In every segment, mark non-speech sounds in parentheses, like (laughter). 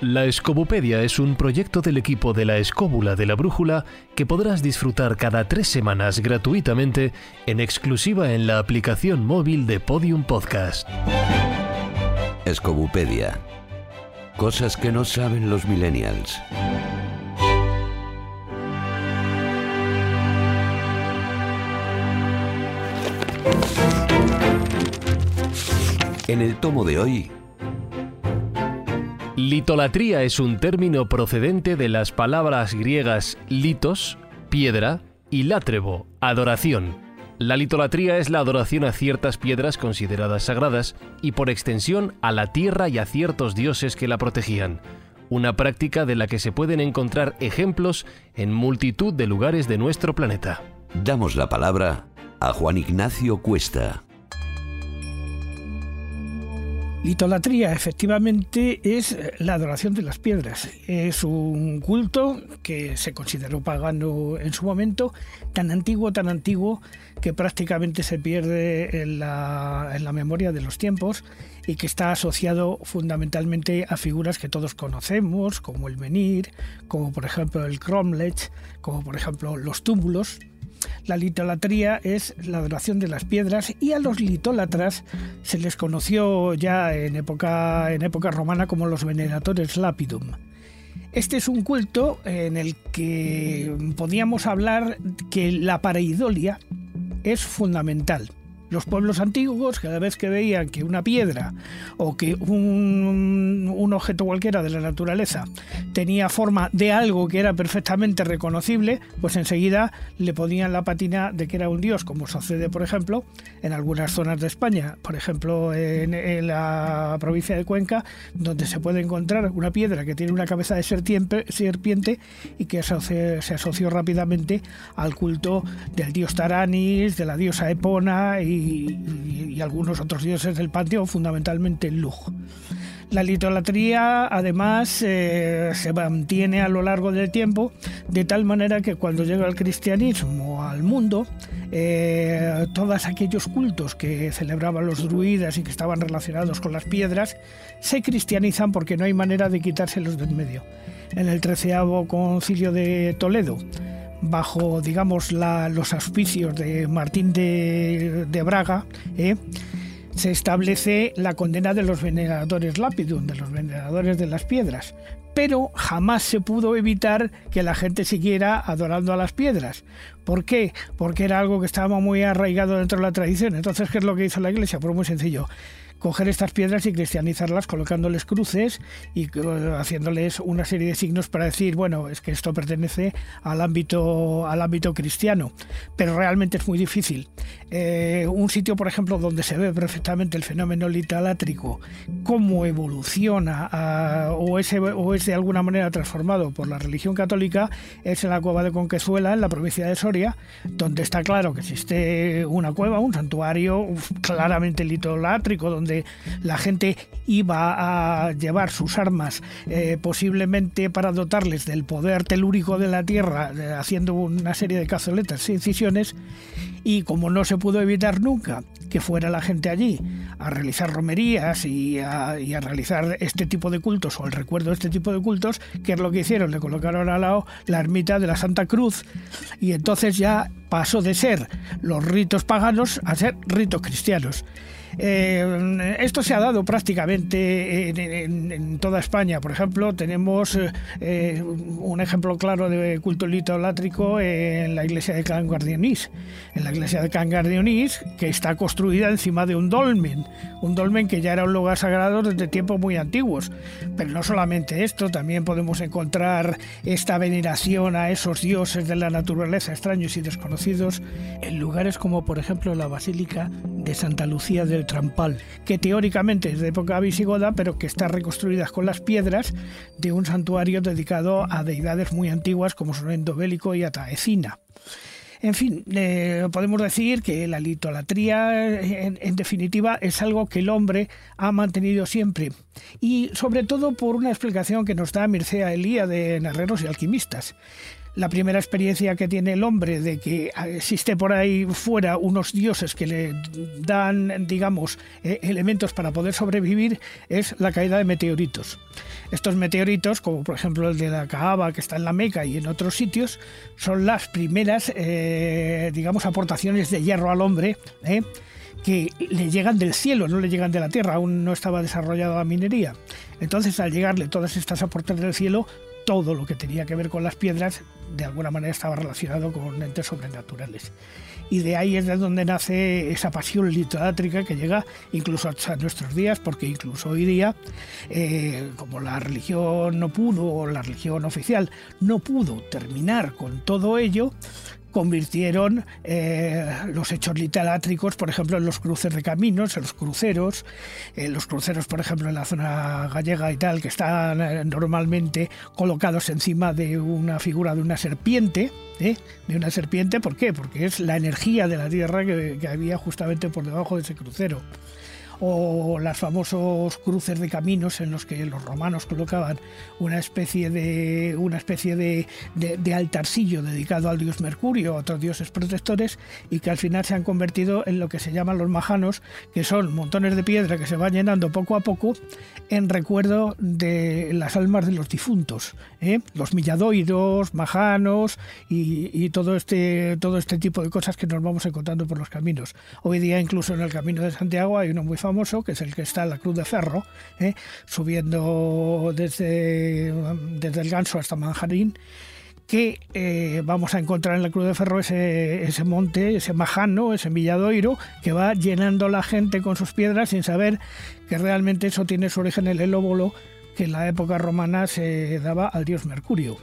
La Escobupedia es un proyecto del equipo de la Escóbula de la Brújula que podrás disfrutar cada tres semanas gratuitamente en exclusiva en la aplicación móvil de Podium Podcast. Escobupedia. Cosas que no saben los millennials. En el tomo de hoy, Litolatría es un término procedente de las palabras griegas litos, piedra, y látrebo, adoración. La litolatría es la adoración a ciertas piedras consideradas sagradas y por extensión a la tierra y a ciertos dioses que la protegían, una práctica de la que se pueden encontrar ejemplos en multitud de lugares de nuestro planeta. damos la palabra a Juan Ignacio Cuesta. Litolatría efectivamente es la adoración de las piedras. Es un culto que se consideró pagano en su momento, tan antiguo, tan antiguo, que prácticamente se pierde en la, memoria de los tiempos y que está asociado fundamentalmente a figuras que todos conocemos, como el menhir, como por ejemplo el cromlech, como por ejemplo los túmulos, la litolatría es la adoración de las piedras y a los litólatras se les conoció ya en época, en época romana como los veneratores lapidum. Este es un culto en el que podíamos hablar que la pareidolia es fundamental. Los pueblos antiguos, cada vez que veían que una piedra o que un, objeto cualquiera de la naturaleza tenía forma de algo que era perfectamente reconocible, pues enseguida le ponían la patina de que era un dios, como sucede, por ejemplo, en algunas zonas de España, por ejemplo, en, la provincia de Cuenca, donde se puede encontrar una piedra que tiene una cabeza de serpiente, y que se asoció, se asoció rápidamente al culto del dios Taranis, de la diosa Epona y y, algunos otros dioses del panteón, fundamentalmente Lug. La litolatría, además, eh, se mantiene a lo largo del tiempo, de tal manera que cuando llega el cristianismo al mundo, eh, todos aquellos cultos que celebraban los druidas y que estaban relacionados con las piedras, se cristianizan porque no hay manera de quitárselos de en medio. En el treceavo concilio de Toledo, bajo, digamos, la, los auspicios de Martín de, Braga, ¿eh? se establece la condena de los veneradores lapidum, de los veneradores de las piedras. Pero jamás se pudo evitar que la gente siguiera adorando a las piedras. ¿Por qué? Porque era algo que estaba muy arraigado dentro de la tradición. Entonces, ¿qué es lo que hizo la Iglesia? Pues muy sencillo coger estas piedras y cristianizarlas colocándoles cruces y haciéndoles una serie de signos para decir, bueno, es que esto pertenece al ámbito, al ámbito cristiano, pero realmente es muy difícil. Eh, un sitio, por ejemplo, donde se ve perfectamente el fenómeno litalátrico, cómo evoluciona a, o, es, o es de alguna manera transformado por la religión católica, es en la cueva de Conquezuela, en la provincia de Soria, donde está claro que existe una cueva, un santuario claramente litolátrico, donde la gente iba a llevar sus armas eh, posiblemente para dotarles del poder telúrico de la tierra, haciendo una serie de cazoletas e incisiones, y como no se pudo evitar nunca que fuera la gente allí a realizar romerías y a, y a, realizar este tipo de cultos o el recuerdo de este tipo de cultos, ¿qué es lo que hicieron? Le colocaron al lado la ermita de la Santa Cruz y entonces ya pasó de ser los ritos paganos a ser ritos cristianos. Eh, esto se ha dado prácticamente en, en, en, toda España. Por ejemplo, tenemos eh, un ejemplo claro de culto litolátrico en la iglesia de Can Guardionís. En la iglesia de Can Guardionís, que está construida encima de un dolmen, un dolmen que ya era un lugar sagrado desde tiempos muy antiguos. Pero no solamente esto, también podemos encontrar esta veneración a esos dioses de la naturaleza extraños y desconocidos en lugares como, por ejemplo, la Basílica de Santa Lucía del Trampal, que teóricamente es de época visigoda, pero que está reconstruida con las piedras de un santuario dedicado a deidades muy antiguas como son Endobélico y Ataecina. En fin, podemos decir que la litolatría, en, en, definitiva, es algo que el hombre ha mantenido siempre. Y sobre todo por una explicación que nos da Mircea Elía de Herreros y Alquimistas. La primera experiencia que tiene el hombre de que existe por ahí fuera unos dioses que le dan, digamos, eh, elementos para poder sobrevivir es la caída de meteoritos. Estos meteoritos, como por ejemplo el de la Kaaba que está en la Meca y en otros sitios, son las primeras, eh, digamos, aportaciones de hierro al hombre. ¿eh? que le llegan del cielo, no le llegan de la tierra, aún no estaba desarrollada la minería. Entonces, al llegarle todas estas aportaciones del cielo, todo lo que tenía que ver con las piedras de alguna manera estaba relacionado con entes sobrenaturales. Y de ahí es de donde nace esa pasión literátrica que llega incluso hasta nuestros días, porque incluso hoy día, eh, como la religión no pudo, o la religión oficial no pudo terminar con todo ello, convirtieron eh, los hechos literátricos, por ejemplo, en los cruces de caminos, en los cruceros, en los cruceros, por ejemplo, en la zona gallega y tal, que están eh, normalmente colocados encima de una figura de una serpiente, ¿eh? de una serpiente, ¿por qué? Porque es la energía de la tierra que había justamente por debajo de ese crucero o los famosos cruces de caminos en los que los romanos colocaban una especie de una especie de, de, altarcillo dedicado al dios Mercurio, a otros dioses protectores, y que al final se han convertido en lo que se llaman los majanos, que son montones de piedra que se van llenando poco a poco en recuerdo de las almas de los difuntos, ¿eh? los milladoiros, majanos y, y, todo este todo este tipo de cosas que nos vamos encontrando por los caminos. Hoy día incluso en el camino de Santiago hay uno muy famoso que es el que está en la Cruz de Ferro, ¿eh? subiendo desde, desde el Ganso hasta Manjarín, que eh, vamos a encontrar en la Cruz de Ferro ese, ese monte, ese majano, ese villadoiro, que va llenando la gente con sus piedras sin saber que realmente eso tiene su origen en el óvulo que en la época romana se daba al dios Mercurio.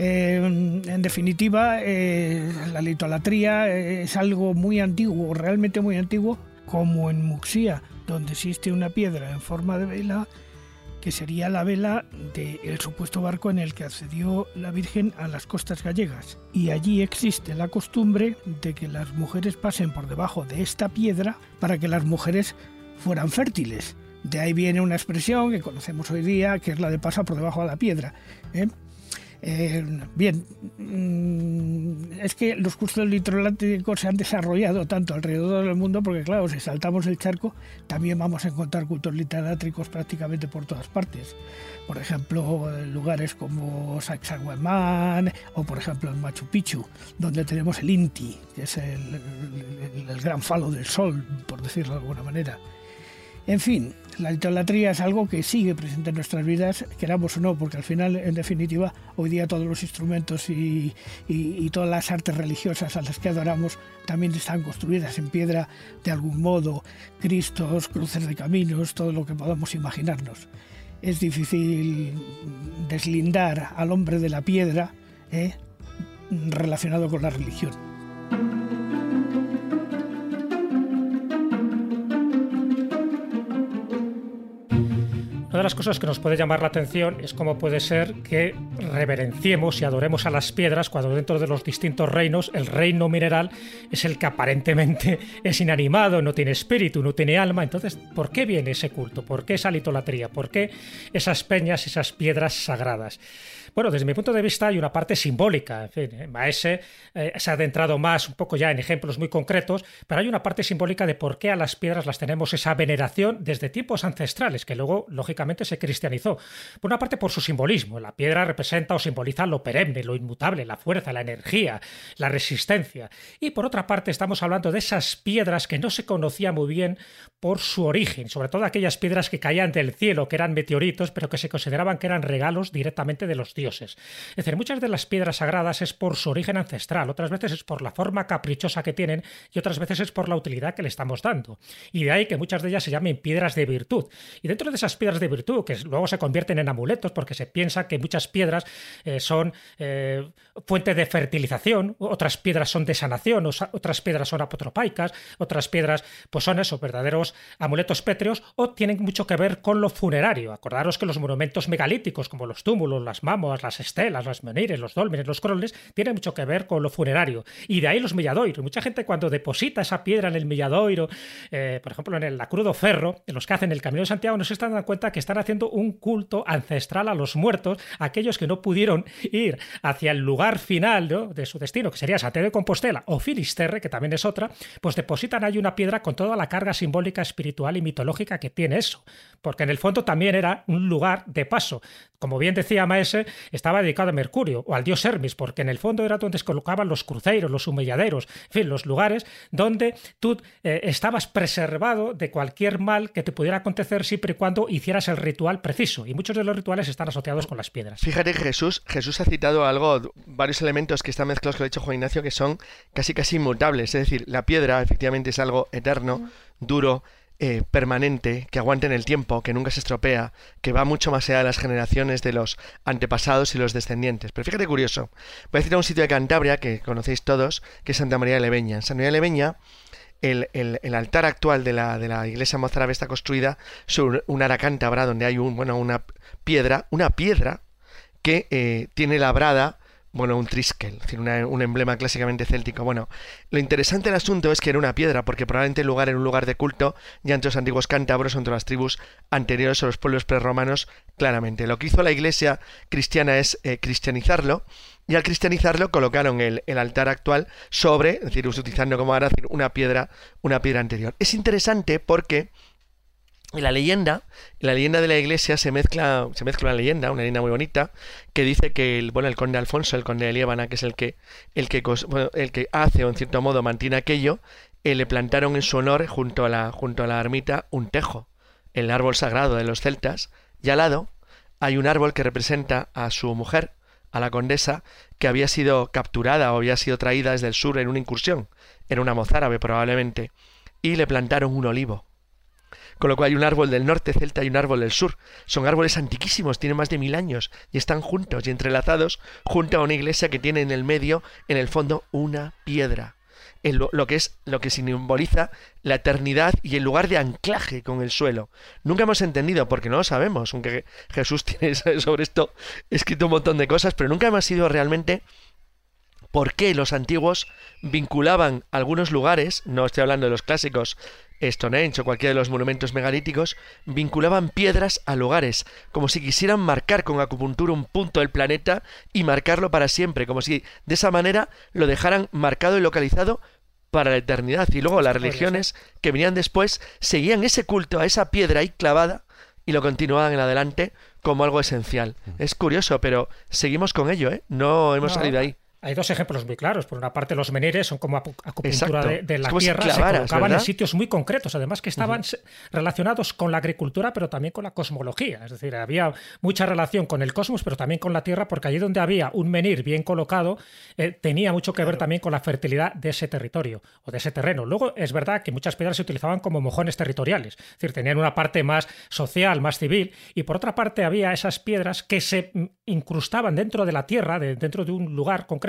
Eh, en definitiva, la litolatría es algo muy antiguo, realmente muy antiguo, como en Muxía, donde existe una piedra en forma de vela, que sería la vela del supuesto barco en el que accedió la Virgen a las costas gallegas. Y allí existe la costumbre de que las mujeres pasen por debajo de esta piedra para que las mujeres fueran fértiles. De ahí viene una expresión que conocemos hoy día, que es la de pasar por debajo de la piedra. ¿eh? Eh, bien, mm, es que los cursos litoláticos se han desarrollado tanto alrededor del mundo porque, claro, si saltamos el charco, también vamos a encontrar cultos litolátricos prácticamente por todas partes. Por ejemplo, lugares como Sacsayhuamán o, por ejemplo, en Machu Picchu, donde tenemos el Inti, que es el gran falo del sol, por decirlo de alguna manera. En fin, la idolatría es algo que sigue presente en nuestras vidas, queramos o no, porque al final, en definitiva, hoy día todos los instrumentos y, todas las artes religiosas a las que adoramos también están construidas en piedra de algún modo, cristos, cruces de caminos, todo lo que podamos imaginarnos. Es difícil deslindar al hombre de la piedra ¿eh? relacionado con la religión. Una de las cosas que nos puede llamar la atención es cómo puede ser que reverenciemos y adoremos a las piedras cuando dentro de los distintos reinos el reino mineral es el que aparentemente (laughs) es inanimado, no tiene espíritu, no tiene alma. Entonces, ¿por qué viene ese culto? ¿Por qué esa litolatría? ¿Por qué esas peñas, esas piedras sagradas? Bueno, desde mi punto de vista hay una parte simbólica. En fin, ¿eh? Maese eh, se ha adentrado más un poco ya en ejemplos muy concretos, pero hay una parte simbólica de por qué a las piedras las tenemos esa veneración desde tiempos ancestrales, que luego, lógicamente, se cristianizó. Por una parte, por su simbolismo. La piedra representa o simboliza lo perenne, lo inmutable, la fuerza, la energía, la resistencia. Y por otra parte, estamos hablando de esas piedras que no se conocía muy bien por su origen, sobre todo aquellas piedras que caían del cielo, que eran meteoritos, pero que se consideraban que eran regalos directamente de los dioses. Es decir, muchas de las piedras sagradas es por su origen ancestral, otras veces es por la forma caprichosa que tienen y otras veces es por la utilidad que le estamos dando. Y de ahí que muchas de ellas se llamen piedras de virtud. Y dentro de esas piedras de virtud, que luego se convierten en amuletos porque se piensa que muchas piedras eh, son eh, fuente de fertilización, otras piedras son de sanación, otras piedras son apotropaicas, otras piedras pues son esos verdaderos amuletos pétreos o tienen mucho que ver con lo funerario. Acordaros que los monumentos megalíticos como los túmulos, las las estelas, las menires, los dólmenes, los croles, tienen mucho que ver con lo funerario. Y de ahí los milladoiros. Mucha gente cuando deposita esa piedra en el milladoiro, eh, por ejemplo en el la crudo ferro, en los que hacen el Camino de Santiago, no se están dando cuenta que están haciendo un culto ancestral a los muertos, aquellos que no pudieron ir hacia el lugar final de su destino, que sería Santiago de Compostela o Filisterre, que también es otra, pues depositan ahí una piedra con toda la carga simbólica, espiritual y mitológica que tiene eso. Porque en el fondo también era un lugar de paso. Como bien decía Maese, estaba dedicado a Mercurio o al dios Hermes, porque en el fondo era donde se colocaban los cruceros, los humilladeros, en fin, los lugares donde tú eh, estabas preservado de cualquier mal que te pudiera acontecer siempre y cuando hicieras el ritual preciso. Y muchos de los rituales están asociados con las piedras. Fíjate que Jesús, Jesús ha citado algo, varios elementos que están mezclados con lo ha dicho Juan Ignacio, que son casi casi inmutables. Es decir, la piedra efectivamente es algo eterno, duro, eh, permanente, que aguanta en el tiempo, que nunca se estropea, que va mucho más allá de las generaciones de los antepasados y los descendientes. Pero fíjate curioso, voy a citar un sitio de Cantabria que conocéis todos, que es Santa María de Leveña. En Santa María de Leveña, el, el, altar actual de la, de la iglesia mozárabe está construida sobre un aracántabra donde hay un, bueno, una piedra, una piedra que eh, tiene labrada bueno, un triskel, decir, un emblema clásicamente céltico. Bueno, lo interesante del asunto es que era una piedra, porque probablemente el lugar era un lugar de culto ya entre los antiguos cántabros, entre las tribus anteriores a los pueblos prerromanos, claramente. Lo que hizo la iglesia cristiana es eh, cristianizarlo, y al cristianizarlo colocaron el, el, altar actual sobre, es decir, utilizando como ahora una piedra, una piedra anterior. Es interesante porque en la leyenda, en la leyenda de la iglesia se mezcla, se mezcla una leyenda, una leyenda muy bonita, que dice que el, bueno, el conde Alfonso, el conde de Liébana, que es el que, el que, el que hace o en cierto modo mantiene aquello, eh, le plantaron en su honor junto a la, junto a la ermita un tejo, el árbol sagrado de los celtas, y al lado hay un árbol que representa a su mujer, a la condesa, que había sido capturada o había sido traída desde el sur en una incursión, era una mozárabe probablemente, y le plantaron un olivo con lo cual hay un árbol del norte celta y un árbol del sur. Son árboles antiquísimos, tienen más de mil años y están juntos y entrelazados junto a una iglesia que tiene en el medio, en el fondo, una piedra. En lo, que es lo que simboliza la eternidad y el lugar de anclaje con el suelo. Nunca hemos entendido, porque no lo sabemos, aunque Jesús (laughs) tiene sobre esto escrito un montón de cosas, pero nunca hemos sido realmente por qué los antiguos vinculaban algunos lugares, no estoy hablando de los clásicos Stonehenge o cualquiera de los monumentos megalíticos, vinculaban piedras a lugares, como si quisieran marcar con acupuntura un punto del planeta y marcarlo para siempre, como si de esa manera lo dejaran marcado y localizado para la eternidad. Y luego las religiones que venían después seguían ese culto a esa piedra ahí clavada y lo continuaban en adelante como algo esencial. Es curioso, pero seguimos con ello, ¿eh? No hemos salido ahí. Hay dos ejemplos muy claros. Por una parte, los menires son como acupuntura de, la tierra, se colocaban en sitios muy concretos, además que estaban relacionados con la agricultura, pero también con la cosmología. Es decir, había mucha relación con el cosmos, pero también con la tierra, porque allí donde había un menir bien colocado, eh, tenía mucho que ver también con la fertilidad de ese territorio o de ese terreno. Luego, es verdad que muchas piedras se utilizaban como mojones territoriales, es decir, tenían una parte más social, más civil, y por otra parte había esas piedras que se mm, incrustaban dentro de la tierra, dentro de un lugar concreto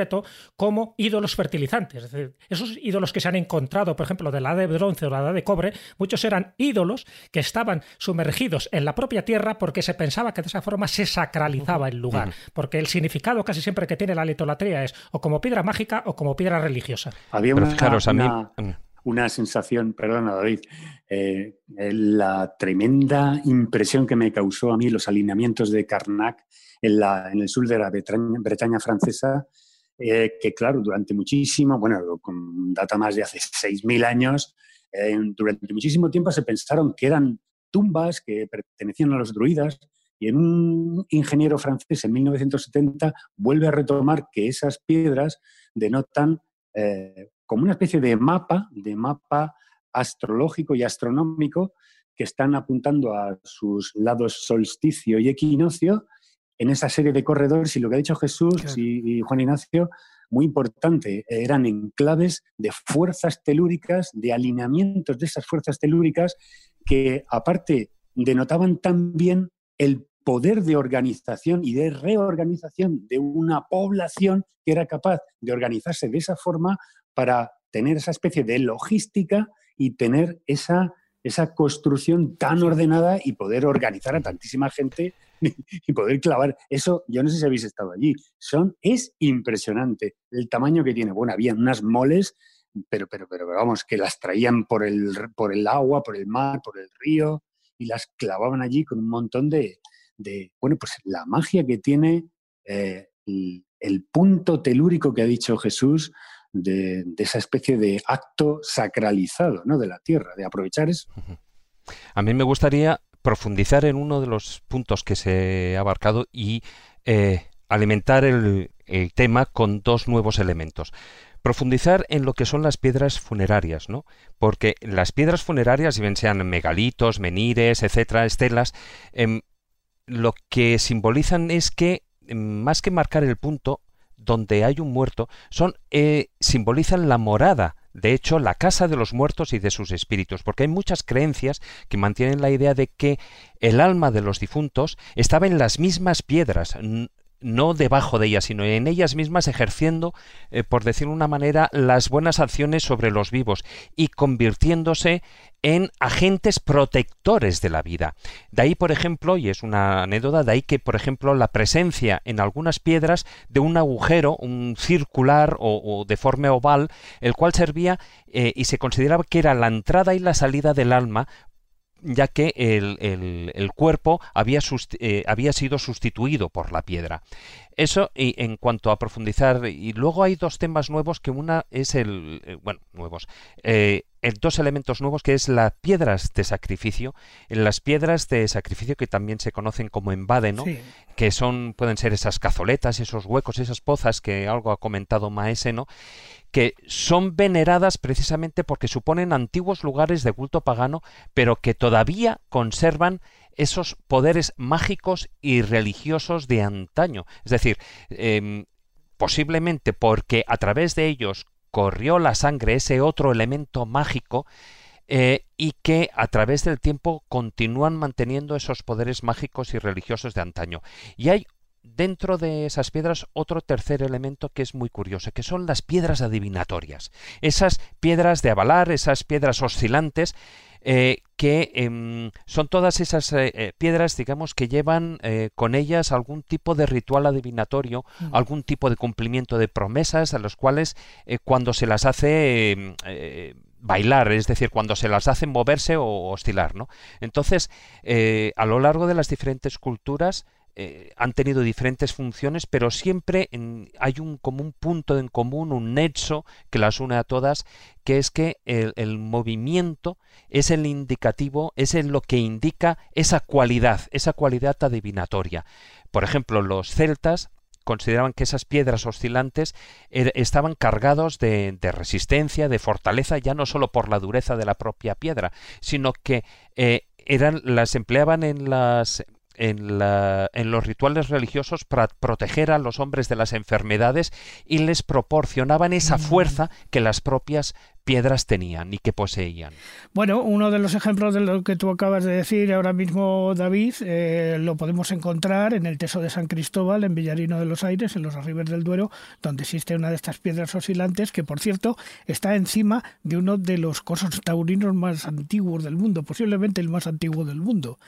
como ídolos fertilizantes. esos ídolos que se han encontrado, por ejemplo, de la edad de bronce o la edad de cobre, muchos eran ídolos que estaban sumergidos en la propia tierra porque se pensaba que de esa forma se sacralizaba el lugar, porque el significado casi siempre que tiene la litolatría es o como piedra mágica o como piedra religiosa. Había una, una, sensación, perdona David, eh, la tremenda impresión que me causó a mí los alineamientos de Karnak en, la, en el sur de la Bretaña francesa, eh, que claro, durante muchísimo, bueno, con data más de hace 6.000 años, eh, durante muchísimo tiempo se pensaron que eran tumbas que pertenecían a los druidas y un ingeniero francés en 1970 vuelve a retomar que esas piedras denotan eh, como una especie de mapa, de mapa astrológico y astronómico que están apuntando a sus lados solsticio y equinoccio en esa serie de corredores y lo que ha dicho Jesús y, Juan Ignacio, muy importante, eran enclaves de fuerzas telúricas, de alineamientos de esas fuerzas telúricas que aparte denotaban también el poder de organización y de reorganización de una población que era capaz de organizarse de esa forma para tener esa especie de logística y tener esa, esa construcción tan ordenada y poder organizar a tantísima gente (laughs) y poder clavar. Eso, yo no sé si habéis estado allí. Son, es impresionante el tamaño que tiene. Bueno, había unas moles, pero, pero, pero, vamos, que las traían por el, por el agua, por el mar, por el río. y las clavaban allí con un montón de, bueno, pues la magia que tiene eh, el, punto telúrico que ha dicho Jesús de, esa especie de acto sacralizado ¿no? de la tierra, de aprovechar eso. A mí me gustaría profundizar en uno de los puntos que se ha abarcado y eh, alimentar el, tema con dos nuevos elementos profundizar en lo que son las piedras funerarias, ¿no? Porque las piedras funerarias, bien sean megalitos, menires, etcétera, estelas, em, lo que simbolizan es que em, más que marcar el punto donde hay un muerto, son eh, simbolizan la morada de hecho, la casa de los muertos y de sus espíritus, porque hay muchas creencias que mantienen la idea de que el alma de los difuntos estaba en las mismas piedras, no debajo de ellas, sino en ellas mismas ejerciendo, eh, por decirlo de una manera, las buenas acciones sobre los vivos y convirtiéndose en agentes protectores de la vida. De ahí, por ejemplo, y es una anécdota, de ahí que, por ejemplo, la presencia en algunas piedras de un agujero, un circular o, de forma oval, el cual servía eh, y se consideraba que era la entrada y la salida del alma ya que el, cuerpo había, eh, había, sido sustituido por la piedra. Eso y en cuanto a profundizar, y luego hay dos temas nuevos, que una es el, eh, bueno, nuevos, eh, dos elementos nuevos que es las piedras de sacrificio, las piedras de sacrificio que también se conocen como embade, ¿no? que son, pueden ser esas cazoletas, esos huecos, esas pozas que algo ha comentado Maese, ¿no? que son veneradas precisamente porque suponen antiguos lugares de culto pagano, pero que todavía conservan esos poderes mágicos y religiosos de antaño. Es decir, em, posiblemente porque a través de ellos corrió la sangre, ese otro elemento mágico, eh, y que a través del tiempo continúan manteniendo esos poderes mágicos y religiosos de antaño. Y hay dentro de esas piedras otro tercer elemento que es muy curioso, que son las piedras adivinatorias. Esas piedras de avalar, esas piedras oscilantes, eh, que em, son todas esas eh, eh, piedras, digamos, que llevan con ellas algún tipo de ritual adivinatorio, mm. algún tipo de cumplimiento de promesas, a los cuales cuando se las hace em, bailar, es decir, cuando se las hace moverse o oscilar, ¿no? Entonces, a lo largo de las diferentes culturas, eh, han tenido diferentes funciones, pero siempre hay un como punto en común, un nexo que las une a todas, que es que el, movimiento es el indicativo, es lo que indica esa cualidad, esa cualidad adivinatoria. Por ejemplo, los celtas consideraban que esas piedras oscilantes er, estaban cargados de, resistencia, de fortaleza, ya no solo por la dureza de la propia piedra, sino que eh, eran, las empleaban en las en, la, en, los rituales religiosos para proteger a los hombres de las enfermedades y les proporcionaban esa mm. fuerza que las propias piedras tenían y que poseían. Bueno, uno de los ejemplos de lo que tú acabas de decir ahora mismo, David, eh, lo podemos encontrar en el Teso de San Cristóbal, en Villarino de los Aires, en los arribes del Duero, donde existe una de estas piedras oscilantes que, por cierto, está encima de uno de los cosos taurinos más antiguos del mundo, posiblemente el más antiguo del mundo.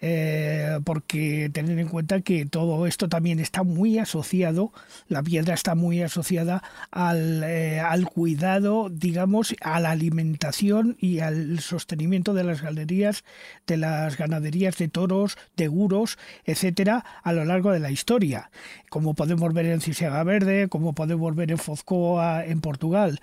Eh, porque tener en cuenta que todo esto también está muy asociado, la piedra está muy asociada al, eh, al cuidado, digamos, a la alimentación y al sostenimiento de las galerías, de las ganaderías de toros, de guros, etcétera, a lo largo de la historia, como podemos ver en Cisiega Verde, como podemos ver en Fozcoa, en Portugal.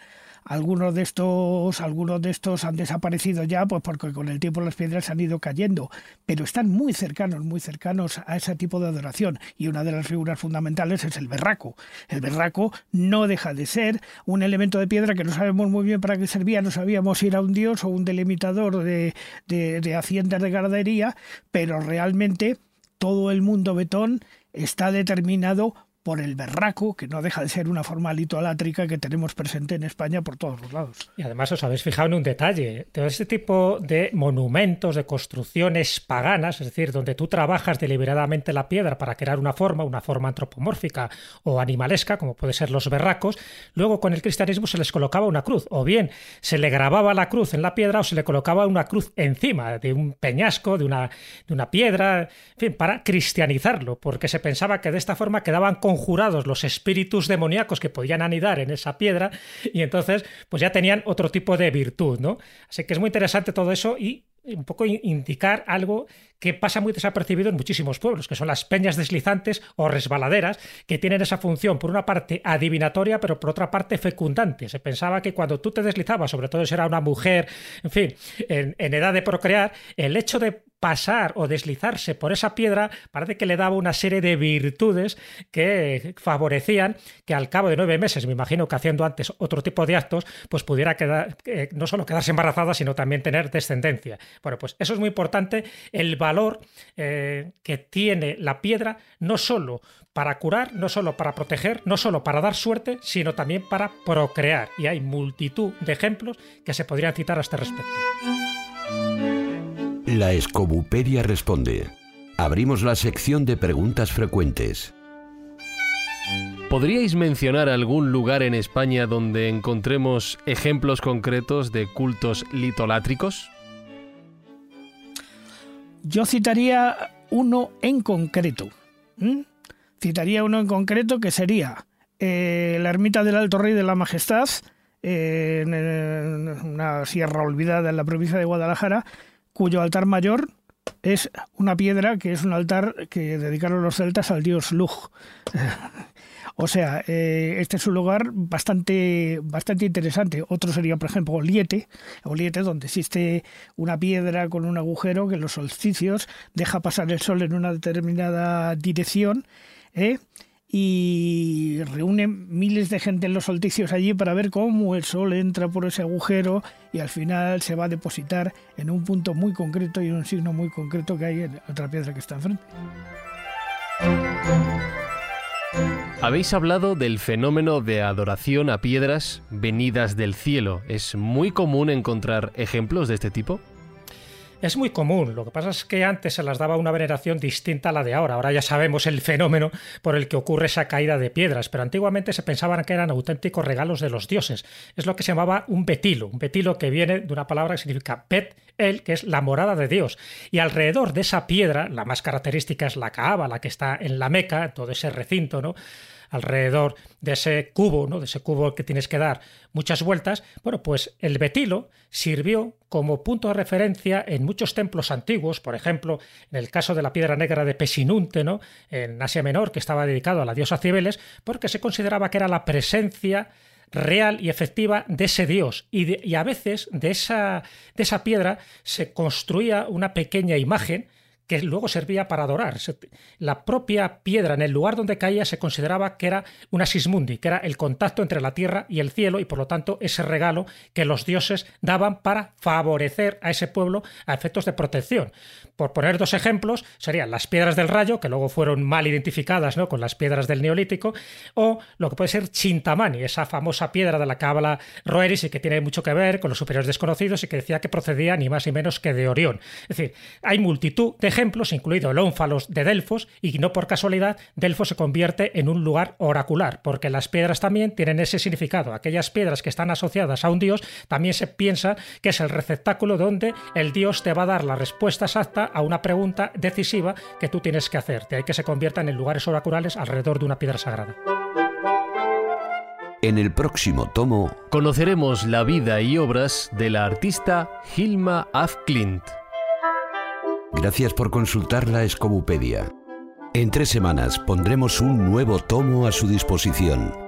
Algunos de estos, algunos de estos han desaparecido ya, pues porque con el tiempo las piedras han ido cayendo, pero están muy cercanos, muy cercanos a ese tipo de adoración. Y una de las figuras fundamentales es el berraco. El berraco no deja de ser un elemento de piedra que no sabemos muy bien para qué servía, no sabíamos si era un dios o un delimitador de, de, de haciendas de ganadería, pero realmente todo el mundo betón está determinado por el berraco, que no deja de ser una forma litolátrica que tenemos presente en España por todos los lados. Y además os habéis fijado en un detalle, todo este tipo de monumentos, de construcciones paganas, es decir, donde tú trabajas deliberadamente la piedra para crear una forma, una forma antropomórfica o animalesca, como puede ser los berracos, luego con el cristianismo se les colocaba una cruz, o bien se le grababa la cruz en la piedra o se le colocaba una cruz encima de un peñasco, de una, de una piedra, en fin, para cristianizarlo, porque se pensaba que de esta forma quedaban con conjurados los espíritus demoníacos que podían anidar en esa piedra y entonces pues ya tenían otro tipo de virtud, ¿no? Así que es muy interesante todo eso y un poco indicar algo que pasa muy desapercibido en muchísimos pueblos, que son las peñas deslizantes o resbaladeras, que tienen esa función, por una parte, adivinatoria, pero por otra parte, fecundante. Se pensaba que cuando tú te deslizabas, sobre todo si era una mujer, en fin, en, en edad de procrear, el hecho de pasar o deslizarse por esa piedra parece que le daba una serie de virtudes que favorecían que al cabo de nueve meses, me imagino que haciendo antes otro tipo de actos, pues pudiera eh, no solo quedarse embarazada, sino también tener descendencia. Bueno, pues eso es muy importante, el valor eh, que tiene la piedra, no solo para curar, no solo para proteger, no solo para dar suerte, sino también para procrear. Y hay multitud de ejemplos que se podrían citar a este respecto. La Escobupedia responde. Abrimos la sección de preguntas frecuentes. ¿Podríais mencionar algún lugar en España donde encontremos ejemplos concretos de cultos litolátricos? Yo citaría uno en concreto. Citaría uno en concreto que sería eh, la ermita del Alto Rey de la Majestad, eh, en una sierra olvidada en la provincia de Guadalajara, cuyo altar mayor es una piedra que es un altar que dedicaron los celtas al dios Lug. (laughs) o sea, eh, este es un lugar bastante, bastante interesante. Otro sería, por ejemplo, Oliete, Oliete, donde existe una piedra con un agujero que en los solsticios deja pasar el sol en una determinada dirección. ¿eh? Y reúne miles de gente en los solsticios allí para ver cómo el sol entra por ese agujero y al final se va a depositar en un punto muy concreto y en un signo muy concreto que hay en otra piedra que está enfrente. Habéis hablado del fenómeno de adoración a piedras venidas del cielo. ¿Es muy común encontrar ejemplos de este tipo? Es muy común, lo que pasa es que antes se las daba una veneración distinta a la de ahora. Ahora ya sabemos el fenómeno por el que ocurre esa caída de piedras, pero antiguamente se pensaban que eran auténticos regalos de los dioses. Es lo que se llamaba un betilo, un betilo que viene de una palabra que significa bet, el, que es la morada de Dios. Y alrededor de esa piedra, la más característica es la caaba, la que está en la Meca, todo ese recinto, ¿no? Alrededor de ese cubo, ¿no? de ese cubo que tienes que dar muchas vueltas, bueno, pues el betilo sirvió como punto de referencia en muchos templos antiguos, por ejemplo, en el caso de la piedra negra de Pesinunte, ¿no? en Asia Menor, que estaba dedicado a la diosa Cibeles, porque se consideraba que era la presencia real y efectiva de ese dios. Y, y a veces de esa, de esa piedra se construía una pequeña imagen que luego servía para adorar. La propia piedra en el lugar donde caía se consideraba que era una sismundi, que era el contacto entre la tierra y el cielo y por lo tanto ese regalo que los dioses daban para favorecer a ese pueblo a efectos de protección. Por poner dos ejemplos, serían las piedras del rayo, que luego fueron mal identificadas ¿no? con las piedras del neolítico, o lo que puede ser Chintamani, esa famosa piedra de la cábala Roeris y que tiene mucho que ver con los superiores desconocidos y que decía que procedía ni más ni menos que de Orión. Es decir, hay multitud de ejemplos, incluido el ónfalos de Delfos, y no por casualidad Delfos se convierte en un lugar oracular, porque las piedras también tienen ese significado. Aquellas piedras que están asociadas a un dios, también se piensa que es el receptáculo donde el dios te va a dar la respuesta exacta a una pregunta decisiva que tú tienes que hacer. De ahí que se conviertan en lugares oraculares alrededor de una piedra sagrada. En el próximo tomo conoceremos la vida y obras de la artista Hilma af Klint. Gracias por consultar la Escobupedia. En tres semanas pondremos un nuevo tomo a su disposición.